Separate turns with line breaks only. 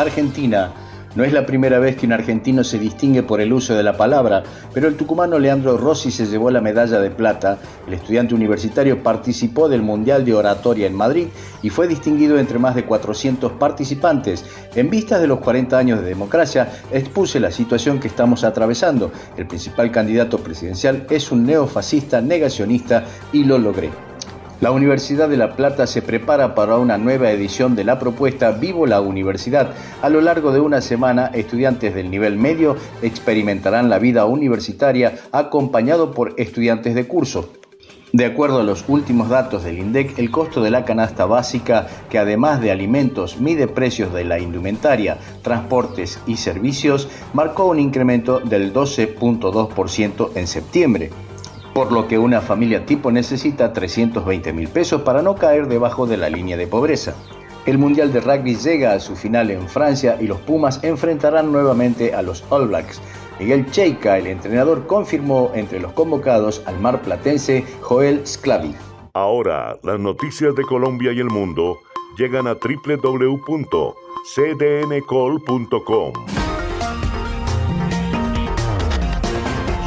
Argentina. No es la primera vez que un argentino se distingue por el uso de la palabra, pero el tucumano Leandro Rossi se llevó la medalla de plata. El estudiante universitario participó del Mundial de Oratoria en Madrid y fue distinguido entre más de 400 participantes. En vistas de los 40 años de democracia, expuse la situación que estamos atravesando. El principal candidato presidencial es un neofascista negacionista y lo logré. La Universidad de La Plata se prepara para una nueva edición de la propuesta Vivo la Universidad. A lo largo de una semana, estudiantes del nivel medio experimentarán la vida universitaria acompañado por estudiantes de curso. De acuerdo a los últimos datos del INDEC, el costo de la canasta básica, que además de alimentos mide precios de la indumentaria, transportes y servicios, marcó un incremento del 12.2% en septiembre por lo que una familia tipo necesita 320 mil pesos para no caer debajo de la línea de pobreza. El Mundial de Rugby llega a su final en Francia y los Pumas enfrentarán nuevamente a los All Blacks. Miguel Cheika, el entrenador, confirmó entre los convocados al mar platense Joel Sclavi.
Ahora, las noticias de Colombia y el mundo llegan a www.cdncol.com.